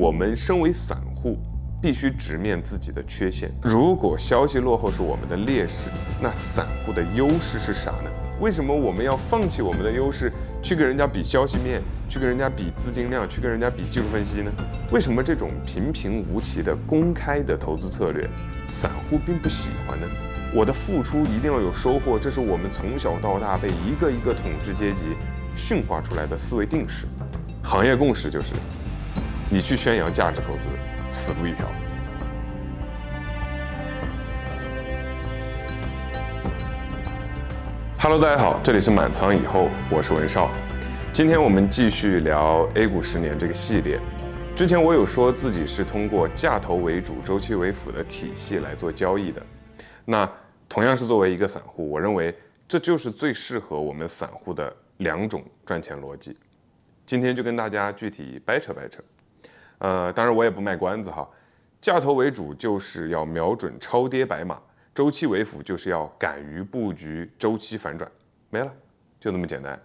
我们身为散户，必须直面自己的缺陷。如果消息落后是我们的劣势，那散户的优势是啥呢？为什么我们要放弃我们的优势，去跟人家比消息面，去跟人家比资金量，去跟人家比技术分析呢？为什么这种平平无奇的公开的投资策略，散户并不喜欢呢？我的付出一定要有收获，这是我们从小到大被一个一个统治阶级驯化出来的思维定式。行业共识就是，你去宣扬价值投资，死路一条。Hello，大家好，这里是满仓以后，我是文少。今天我们继续聊 A 股十年这个系列。之前我有说自己是通过价投为主、周期为辅的体系来做交易的。那同样是作为一个散户，我认为这就是最适合我们散户的两种赚钱逻辑。今天就跟大家具体掰扯掰扯，呃，当然我也不卖关子哈，价投为主就是要瞄准超跌白马，周期为辅就是要敢于布局周期反转，没了，就那么简单。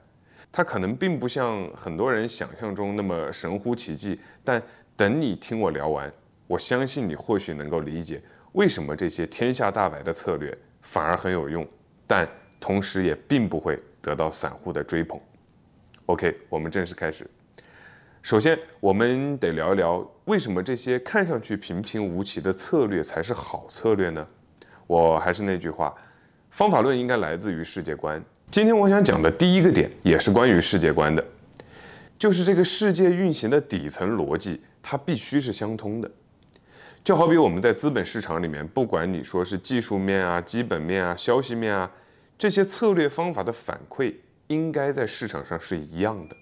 它可能并不像很多人想象中那么神乎其技，但等你听我聊完，我相信你或许能够理解为什么这些天下大白的策略反而很有用，但同时也并不会得到散户的追捧。OK，我们正式开始。首先，我们得聊一聊为什么这些看上去平平无奇的策略才是好策略呢？我还是那句话，方法论应该来自于世界观。今天我想讲的第一个点也是关于世界观的，就是这个世界运行的底层逻辑，它必须是相通的。就好比我们在资本市场里面，不管你说是技术面啊、基本面啊、消息面啊，这些策略方法的反馈。应该在市场上是一样的，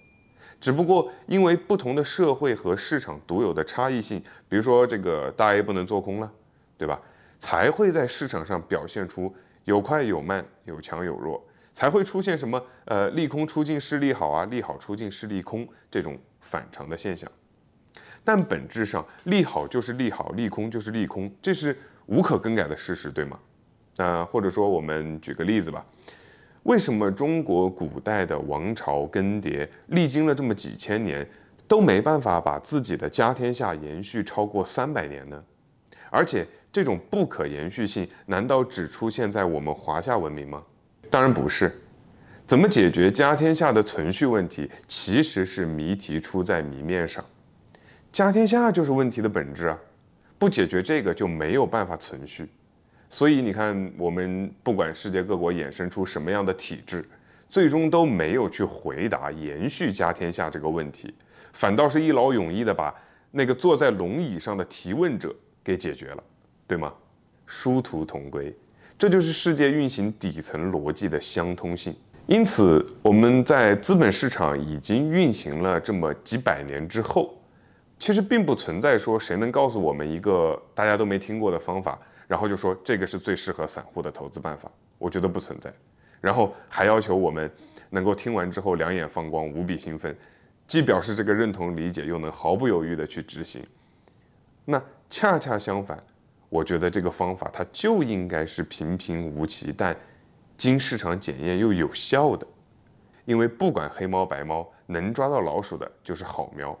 只不过因为不同的社会和市场独有的差异性，比如说这个大 A 不能做空了，对吧？才会在市场上表现出有快有慢，有强有弱，才会出现什么呃利空出尽是利好啊，利好出尽是利空这种反常的现象。但本质上，利好就是利好，利空就是利空，这是无可更改的事实，对吗？那或者说我们举个例子吧。为什么中国古代的王朝更迭，历经了这么几千年，都没办法把自己的家天下延续超过三百年呢？而且这种不可延续性，难道只出现在我们华夏文明吗？当然不是。怎么解决家天下的存续问题，其实是谜题出在谜面上。家天下就是问题的本质啊！不解决这个，就没有办法存续。所以你看，我们不管世界各国衍生出什么样的体制，最终都没有去回答延续家天下这个问题，反倒是一劳永逸的把那个坐在龙椅上的提问者给解决了，对吗？殊途同归，这就是世界运行底层逻辑的相通性。因此，我们在资本市场已经运行了这么几百年之后，其实并不存在说谁能告诉我们一个大家都没听过的方法。然后就说这个是最适合散户的投资办法，我觉得不存在。然后还要求我们能够听完之后两眼放光，无比兴奋，既表示这个认同理解，又能毫不犹豫地去执行。那恰恰相反，我觉得这个方法它就应该是平平无奇，但经市场检验又有效的。因为不管黑猫白猫，能抓到老鼠的就是好喵。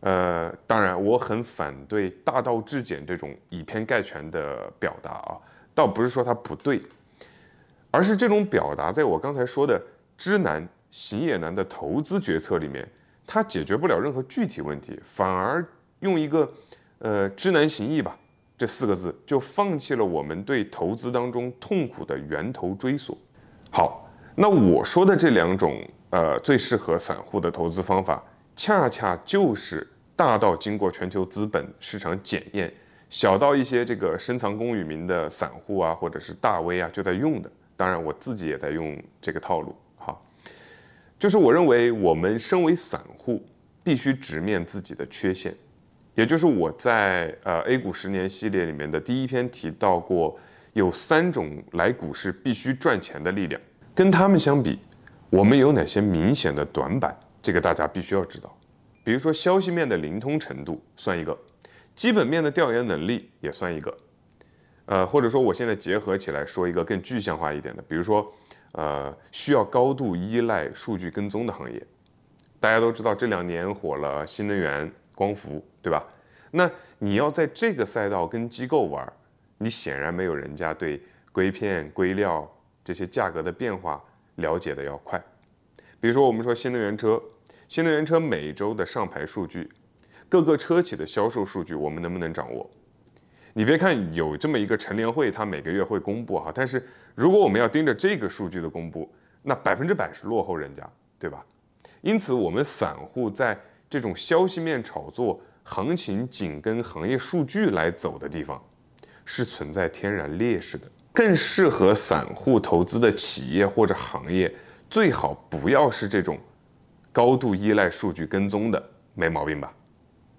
呃，当然，我很反对大道至简这种以偏概全的表达啊，倒不是说它不对，而是这种表达在我刚才说的知难行也难的投资决策里面，它解决不了任何具体问题，反而用一个呃知难行易吧这四个字，就放弃了我们对投资当中痛苦的源头追索。好，那我说的这两种呃最适合散户的投资方法。恰恰就是大到经过全球资本市场检验，小到一些这个深藏功与名的散户啊，或者是大 V 啊，就在用的。当然，我自己也在用这个套路。哈，就是我认为我们身为散户，必须直面自己的缺陷，也就是我在呃 A 股十年系列里面的第一篇提到过，有三种来股市必须赚钱的力量，跟他们相比，我们有哪些明显的短板？这个大家必须要知道，比如说消息面的灵通程度算一个，基本面的调研能力也算一个，呃，或者说我现在结合起来说一个更具象化一点的，比如说，呃，需要高度依赖数据跟踪的行业，大家都知道这两年火了新能源，光伏，对吧？那你要在这个赛道跟机构玩，你显然没有人家对硅片、硅料这些价格的变化了解的要快。比如说，我们说新能源车，新能源车每周的上牌数据，各个车企的销售数据，我们能不能掌握？你别看有这么一个陈联会，它每个月会公布哈，但是如果我们要盯着这个数据的公布，那百分之百是落后人家，对吧？因此，我们散户在这种消息面炒作、行情紧跟行业数据来走的地方，是存在天然劣势的。更适合散户投资的企业或者行业，最好不要是这种高度依赖数据跟踪的，没毛病吧？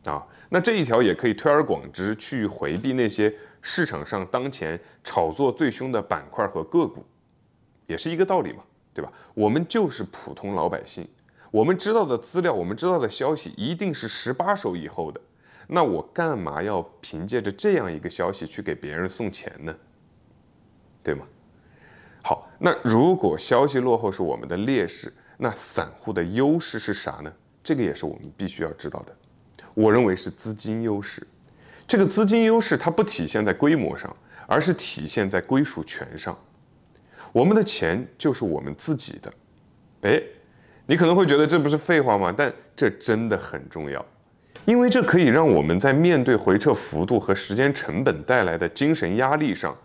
啊。那这一条也可以推而广之，去回避那些市场上当前炒作最凶的板块和个股，也是一个道理嘛，对吧？我们就是普通老百姓，我们知道的资料，我们知道的消息一定是十八手以后的，那我干嘛要凭借着这样一个消息去给别人送钱呢？对吗？好，那如果消息落后是我们的劣势，那散户的优势是啥呢？这个也是我们必须要知道的。我认为是资金优势，这个资金优势它不体现在规模上，而是体现在归属权上。我们的钱就是我们自己的，哎，你可能会觉得这不是废话吗？但这真的很重要，因为这可以让我们在面对回撤幅度和时间成本带来的精神压力上，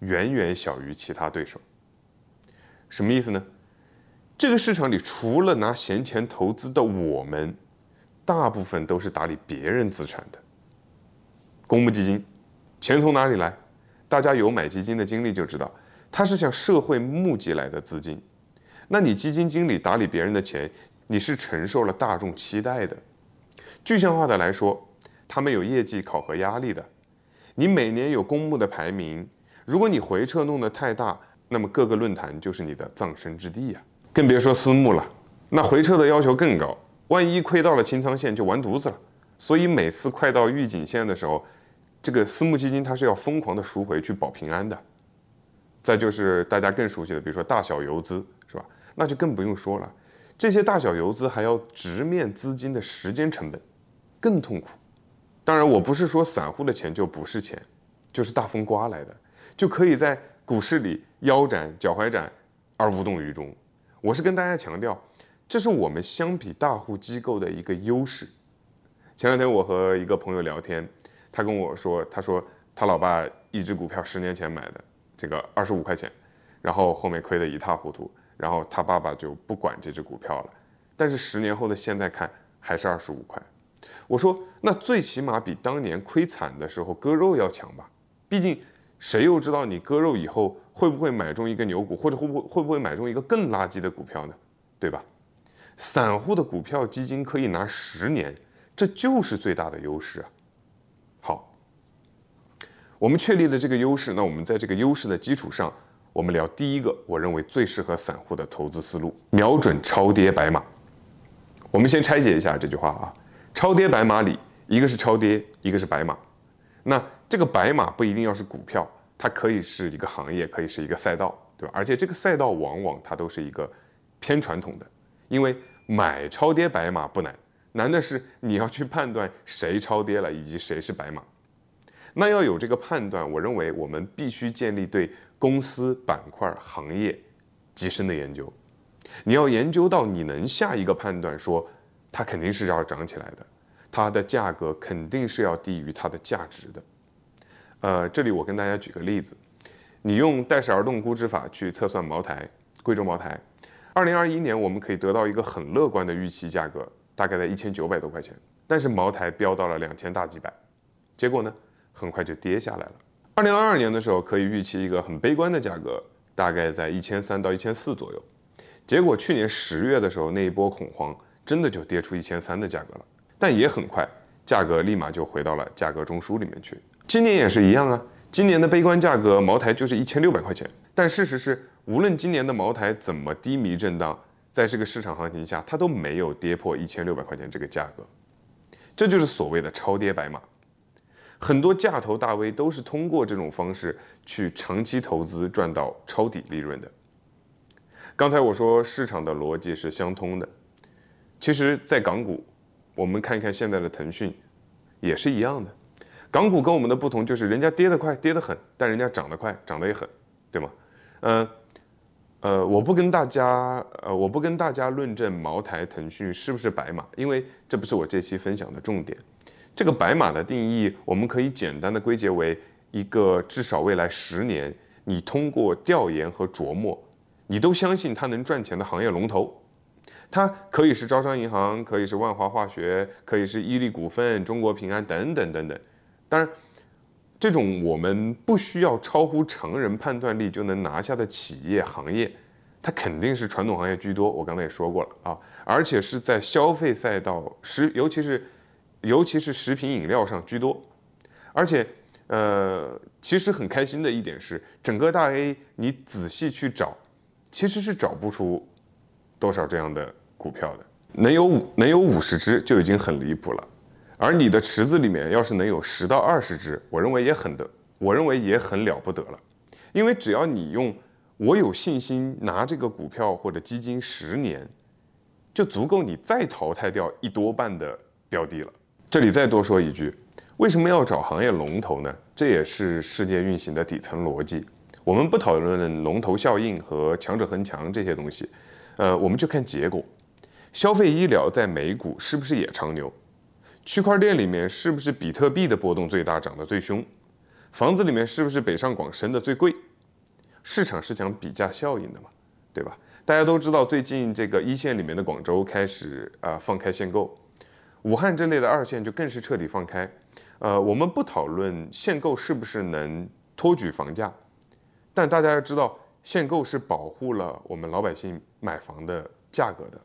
远远小于其他对手。什么意思呢？这个市场里除了拿闲钱投资的我们。大部分都是打理别人资产的公募基金，钱从哪里来？大家有买基金的经历就知道，它是向社会募集来的资金。那你基金经理打理别人的钱，你是承受了大众期待的。具象化的来说，他们有业绩考核压力的。你每年有公募的排名，如果你回撤弄得太大，那么各个论坛就是你的葬身之地呀。更别说私募了，那回撤的要求更高。万一亏到了清仓线就完犊子了，所以每次快到预警线的时候，这个私募基金它是要疯狂的赎回去保平安的。再就是大家更熟悉的，比如说大小游资，是吧？那就更不用说了，这些大小游资还要直面资金的时间成本，更痛苦。当然，我不是说散户的钱就不是钱，就是大风刮来的，就可以在股市里腰斩、脚踝斩而无动于衷。我是跟大家强调。这是我们相比大户机构的一个优势。前两天我和一个朋友聊天，他跟我说，他说他老爸一只股票十年前买的，这个二十五块钱，然后后面亏得一塌糊涂，然后他爸爸就不管这只股票了。但是十年后的现在看还是二十五块。我说那最起码比当年亏惨的时候割肉要强吧？毕竟谁又知道你割肉以后会不会买中一个牛股，或者会不会会不会买中一个更垃圾的股票呢？对吧？散户的股票基金可以拿十年，这就是最大的优势啊！好，我们确立了这个优势，那我们在这个优势的基础上，我们聊第一个，我认为最适合散户的投资思路：瞄准超跌白马。我们先拆解一下这句话啊，超跌白马里，一个是超跌，一个是白马。那这个白马不一定要是股票，它可以是一个行业，可以是一个赛道，对吧？而且这个赛道往往它都是一个偏传统的。因为买超跌白马不难，难的是你要去判断谁超跌了以及谁是白马。那要有这个判断，我认为我们必须建立对公司板块行业极深的研究。你要研究到你能下一个判断，说它肯定是要涨起来的，它的价格肯定是要低于它的价值的。呃，这里我跟大家举个例子，你用戴氏而动估值法去测算茅台，贵州茅台。二零二一年，我们可以得到一个很乐观的预期价格，大概在一千九百多块钱。但是茅台飙到了两千大几百，结果呢，很快就跌下来了。二零二二年的时候，可以预期一个很悲观的价格，大概在一千三到一千四左右。结果去年十月的时候，那一波恐慌真的就跌出一千三的价格了，但也很快，价格立马就回到了价格中枢里面去。今年也是一样啊，今年的悲观价格，茅台就是一千六百块钱，但事实是。无论今年的茅台怎么低迷震荡，在这个市场行情下，它都没有跌破一千六百块钱这个价格，这就是所谓的超跌白马。很多价投大 V 都是通过这种方式去长期投资赚到抄底利润的。刚才我说市场的逻辑是相通的，其实，在港股，我们看看现在的腾讯，也是一样的。港股跟我们的不同就是，人家跌得快，跌得很，但人家涨得快，涨得也很，对吗？嗯，呃，我不跟大家，呃，我不跟大家论证茅台、腾讯是不是白马，因为这不是我这期分享的重点。这个白马的定义，我们可以简单的归结为一个至少未来十年，你通过调研和琢磨，你都相信它能赚钱的行业龙头。它可以是招商银行，可以是万华化学，可以是伊利股份、中国平安等等等等。当然，这种我们不需要超乎常人判断力就能拿下的企业行业，它肯定是传统行业居多。我刚才也说过了啊，而且是在消费赛道食，尤其是尤其是食品饮料上居多。而且，呃，其实很开心的一点是，整个大 A 你仔细去找，其实是找不出多少这样的。股票的能有五能有五十只就已经很离谱了，而你的池子里面要是能有十到二十只，我认为也很的，我认为也很了不得了，因为只要你用我有信心拿这个股票或者基金十年，就足够你再淘汰掉一多半的标的了。这里再多说一句，为什么要找行业龙头呢？这也是世界运行的底层逻辑。我们不讨论龙头效应和强者恒强这些东西，呃，我们就看结果。消费医疗在美股是不是也长牛？区块链里面是不是比特币的波动最大，涨得最凶？房子里面是不是北上广深的最贵？市场是讲比价效应的嘛，对吧？大家都知道，最近这个一线里面的广州开始啊放开限购，武汉这类的二线就更是彻底放开。呃，我们不讨论限购是不是能托举房价，但大家要知道，限购是保护了我们老百姓买房的价格的。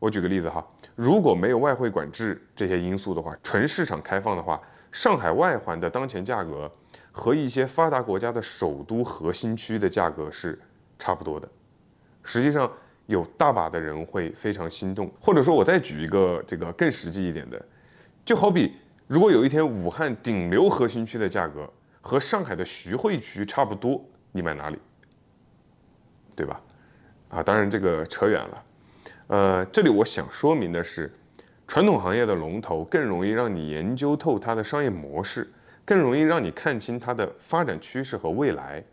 我举个例子哈，如果没有外汇管制这些因素的话，纯市场开放的话，上海外环的当前价格和一些发达国家的首都核心区的价格是差不多的。实际上，有大把的人会非常心动。或者说，我再举一个这个更实际一点的，就好比如果有一天武汉顶流核心区的价格和上海的徐汇区差不多，你买哪里？对吧？啊，当然这个扯远了。呃，这里我想说明的是，传统行业的龙头更容易让你研究透它的商业模式，更容易让你看清它的发展趋势和未来。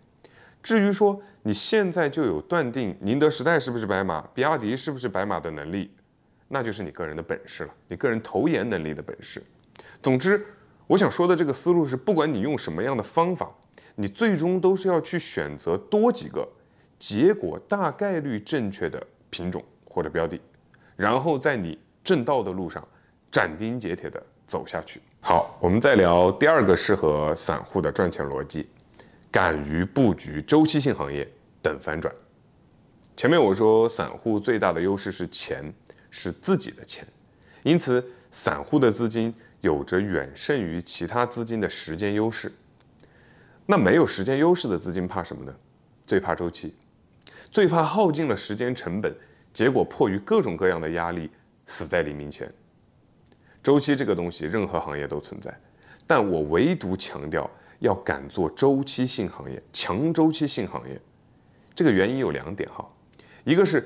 至于说你现在就有断定宁德时代是不是白马，比亚迪是不是白马的能力，那就是你个人的本事了，你个人投研能力的本事。总之，我想说的这个思路是，不管你用什么样的方法，你最终都是要去选择多几个结果大概率正确的品种。或者标的，然后在你正道的路上斩钉截铁地走下去。好，我们再聊第二个适合散户的赚钱逻辑：敢于布局周期性行业，等反转。前面我说散户最大的优势是钱，是自己的钱，因此散户的资金有着远胜于其他资金的时间优势。那没有时间优势的资金怕什么呢？最怕周期，最怕耗尽了时间成本。结果迫于各种各样的压力，死在黎明前。周期这个东西，任何行业都存在，但我唯独强调要敢做周期性行业，强周期性行业。这个原因有两点哈，一个是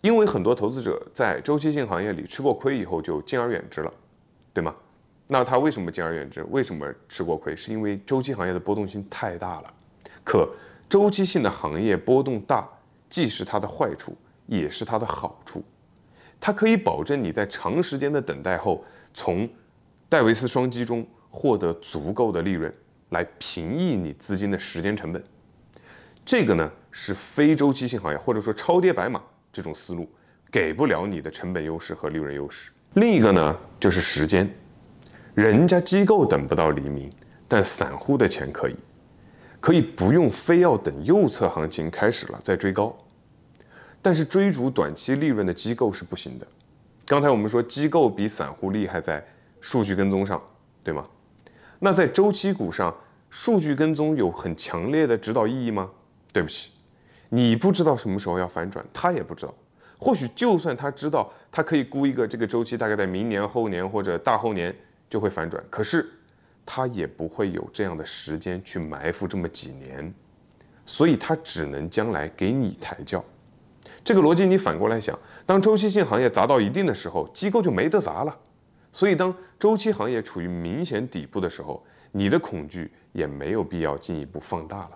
因为很多投资者在周期性行业里吃过亏以后就敬而远之了，对吗？那他为什么敬而远之？为什么吃过亏？是因为周期行业的波动性太大了。可周期性的行业波动大，既是它的坏处。也是它的好处，它可以保证你在长时间的等待后，从戴维斯双击中获得足够的利润，来平抑你资金的时间成本。这个呢是非周期性行业或者说超跌白马这种思路给不了你的成本优势和利润优势。另一个呢就是时间，人家机构等不到黎明，但散户的钱可以，可以不用非要等右侧行情开始了再追高。但是追逐短期利润的机构是不行的。刚才我们说机构比散户厉害在数据跟踪上，对吗？那在周期股上，数据跟踪有很强烈的指导意义吗？对不起，你不知道什么时候要反转，他也不知道。或许就算他知道，他可以估一个这个周期大概在明年、后年或者大后年就会反转，可是他也不会有这样的时间去埋伏这么几年，所以他只能将来给你抬轿。这个逻辑你反过来想，当周期性行业砸到一定的时候，机构就没得砸了，所以当周期行业处于明显底部的时候，你的恐惧也没有必要进一步放大了，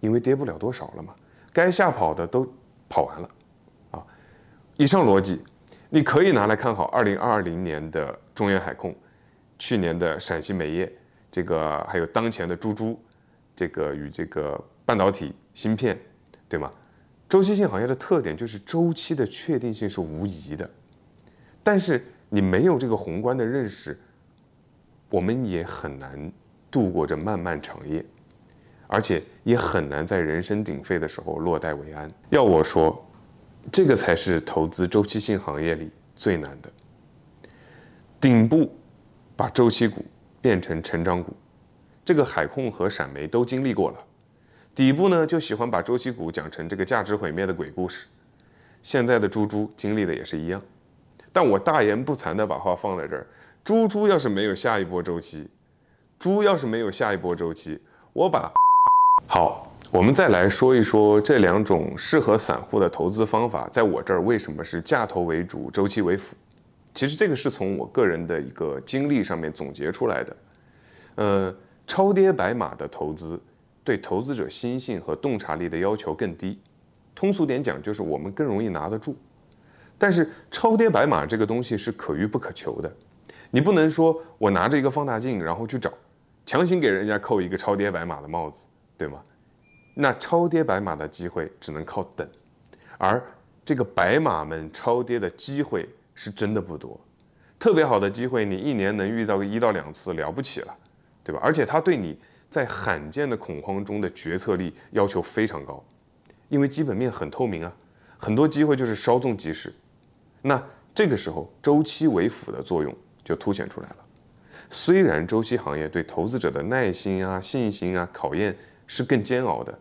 因为跌不了多少了嘛，该吓跑的都跑完了，啊，以上逻辑你可以拿来看好二零二零年的中原海控，去年的陕西煤业，这个还有当前的猪猪，这个与这个半导体芯片，对吗？周期性行业的特点就是周期的确定性是无疑的，但是你没有这个宏观的认识，我们也很难度过这漫漫长夜，而且也很难在人声鼎沸的时候落袋为安。要我说，这个才是投资周期性行业里最难的。顶部把周期股变成成长股，这个海控和闪煤都经历过了。底部呢，就喜欢把周期股讲成这个价值毁灭的鬼故事。现在的猪猪经历的也是一样，但我大言不惭的把话放在这儿：猪猪要是没有下一波周期，猪要是没有下一波周期，我把 好，我们再来说一说这两种适合散户的投资方法，在我这儿为什么是价投为主，周期为辅？其实这个是从我个人的一个经历上面总结出来的。呃，超跌白马的投资。对投资者心性和洞察力的要求更低，通俗点讲就是我们更容易拿得住。但是超跌白马这个东西是可遇不可求的，你不能说我拿着一个放大镜然后去找，强行给人家扣一个超跌白马的帽子，对吗？那超跌白马的机会只能靠等，而这个白马们超跌的机会是真的不多。特别好的机会，你一年能遇到个一到两次了不起了，对吧？而且它对你。在罕见的恐慌中的决策力要求非常高，因为基本面很透明啊，很多机会就是稍纵即逝。那这个时候周期为辅的作用就凸显出来了。虽然周期行业对投资者的耐心啊、信心啊考验是更煎熬的，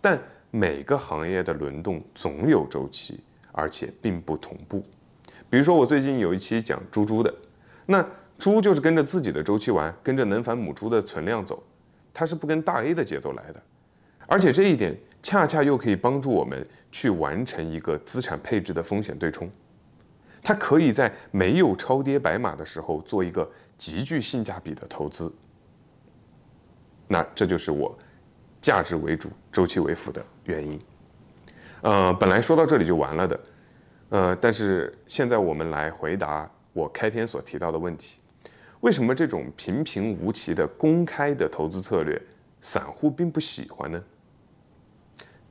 但每个行业的轮动总有周期，而且并不同步。比如说我最近有一期讲猪猪的，那猪就是跟着自己的周期玩，跟着能繁母猪的存量走。它是不跟大 A 的节奏来的，而且这一点恰恰又可以帮助我们去完成一个资产配置的风险对冲。它可以在没有超跌白马的时候做一个极具性价比的投资。那这就是我价值为主、周期为辅的原因。呃，本来说到这里就完了的，呃，但是现在我们来回答我开篇所提到的问题。为什么这种平平无奇的公开的投资策略，散户并不喜欢呢？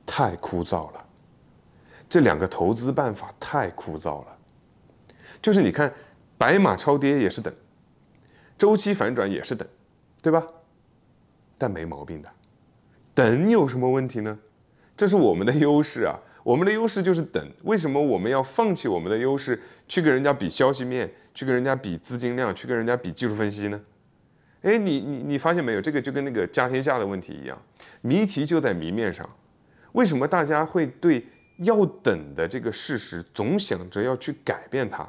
太枯燥了，这两个投资办法太枯燥了。就是你看，白马超跌也是等，周期反转也是等，对吧？但没毛病的，等有什么问题呢？这是我们的优势啊。我们的优势就是等，为什么我们要放弃我们的优势去跟人家比消息面，去跟人家比资金量，去跟人家比技术分析呢？哎，你你你发现没有？这个就跟那个家天下的问题一样，谜题就在谜面上。为什么大家会对要等的这个事实总想着要去改变它？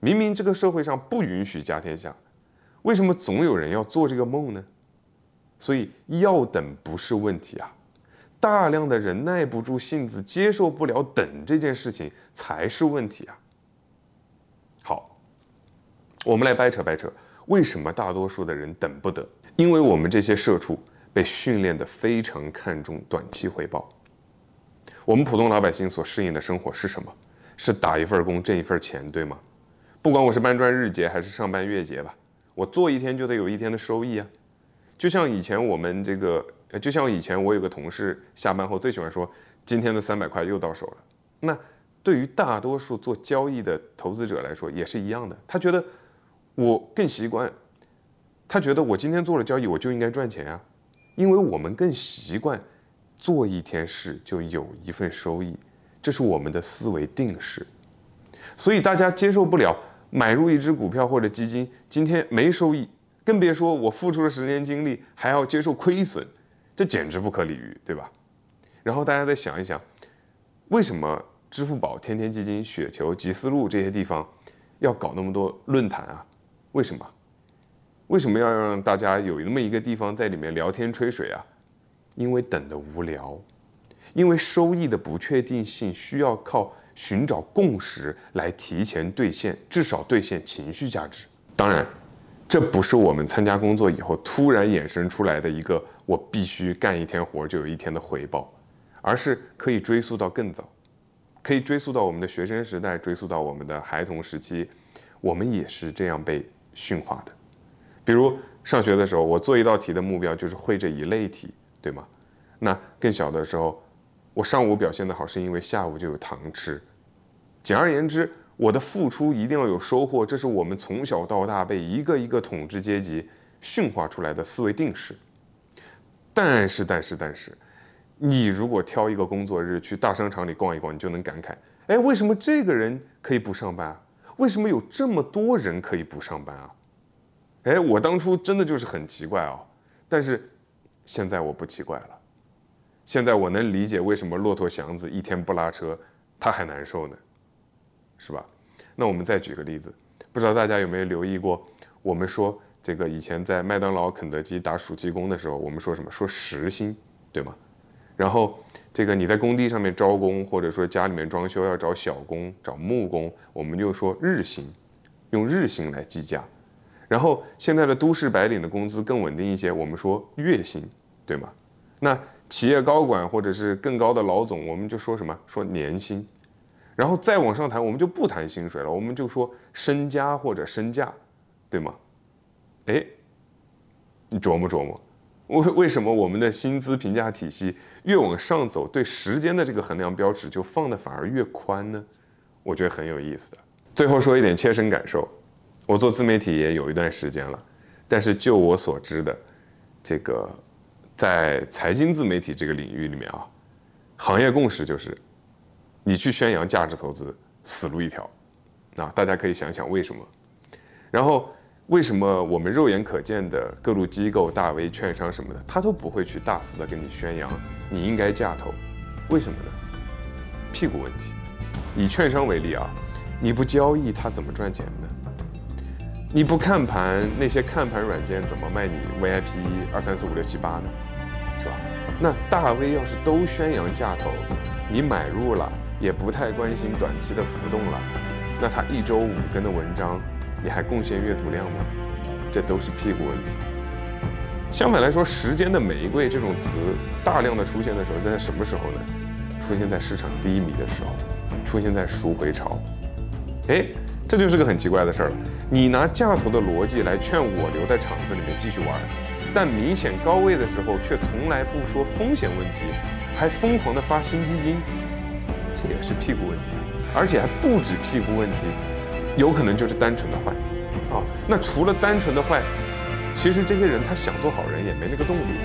明明这个社会上不允许家天下，为什么总有人要做这个梦呢？所以要等不是问题啊。大量的人耐不住性子，接受不了等这件事情才是问题啊！好，我们来掰扯掰扯，为什么大多数的人等不得？因为我们这些社畜被训练的非常看重短期回报。我们普通老百姓所适应的生活是什么？是打一份工挣一份钱，对吗？不管我是搬砖日结还是上班月结吧，我做一天就得有一天的收益啊！就像以前我们这个。就像以前我有个同事下班后最喜欢说：“今天的三百块又到手了。”那对于大多数做交易的投资者来说也是一样的。他觉得我更习惯，他觉得我今天做了交易我就应该赚钱啊，因为我们更习惯做一天事就有一份收益，这是我们的思维定式。所以大家接受不了买入一只股票或者基金今天没收益，更别说我付出了时间精力还要接受亏损。这简直不可理喻，对吧？然后大家再想一想，为什么支付宝、天天基金、雪球、集思路这些地方要搞那么多论坛啊？为什么？为什么要让大家有那么一个地方在里面聊天吹水啊？因为等的无聊，因为收益的不确定性需要靠寻找共识来提前兑现，至少兑现情绪价值。当然，这不是我们参加工作以后突然衍生出来的一个我必须干一天活就有一天的回报，而是可以追溯到更早，可以追溯到我们的学生时代，追溯到我们的孩童时期，我们也是这样被驯化的。比如上学的时候，我做一道题的目标就是会这一类题，对吗？那更小的时候，我上午表现的好是因为下午就有糖吃。简而言之，我的付出一定要有收获，这是我们从小到大被一个一个统治阶级驯化出来的思维定式。但是，但是，但是，你如果挑一个工作日去大商场里逛一逛，你就能感慨：哎，为什么这个人可以不上班？为什么有这么多人可以不上班啊？哎，我当初真的就是很奇怪啊，但是现在我不奇怪了。现在我能理解为什么骆驼祥子一天不拉车，他还难受呢，是吧？那我们再举个例子，不知道大家有没有留意过，我们说这个以前在麦当劳、肯德基打暑期工的时候，我们说什么？说时薪，对吗？然后这个你在工地上面招工，或者说家里面装修要找小工、找木工，我们就说日薪，用日薪来计价。然后现在的都市白领的工资更稳定一些，我们说月薪，对吗？那企业高管或者是更高的老总，我们就说什么？说年薪，然后再往上谈，我们就不谈薪水了，我们就说身家或者身价，对吗？哎，你琢磨琢磨，为为什么我们的薪资评价体系越往上走，对时间的这个衡量标尺就放的反而越宽呢？我觉得很有意思的。最后说一点切身感受，我做自媒体也有一段时间了，但是就我所知的，这个。在财经自媒体这个领域里面啊，行业共识就是，你去宣扬价值投资，死路一条。啊，大家可以想想为什么？然后为什么我们肉眼可见的各路机构、大 V、券商什么的，他都不会去大肆的跟你宣扬你应该价投？为什么呢？屁股问题。以券商为例啊，你不交易，他怎么赚钱呢？你不看盘，那些看盘软件怎么卖你 VIP 二三四五六七八呢？是吧？那大 V 要是都宣扬价投，你买入了也不太关心短期的浮动了，那他一周五更的文章，你还贡献阅读量吗？这都是屁股问题。相反来说，时间的玫瑰这种词大量的出现的时候，在什么时候呢？出现在市场低迷的时候，出现在赎回潮。哎。这就是个很奇怪的事儿了。你拿价投的逻辑来劝我留在场子里面继续玩，但明显高位的时候却从来不说风险问题，还疯狂的发新基金，这也是屁股问题，而且还不止屁股问题，有可能就是单纯的坏。啊，那除了单纯的坏，其实这些人他想做好人也没那个动力，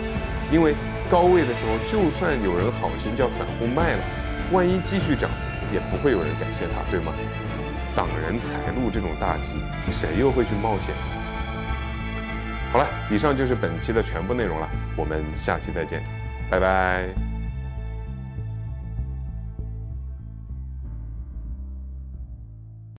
因为高位的时候就算有人好心叫散户卖了，万一继续涨，也不会有人感谢他，对吗？挡人财路这种大忌，谁又会去冒险？好了，以上就是本期的全部内容了，我们下期再见，拜拜。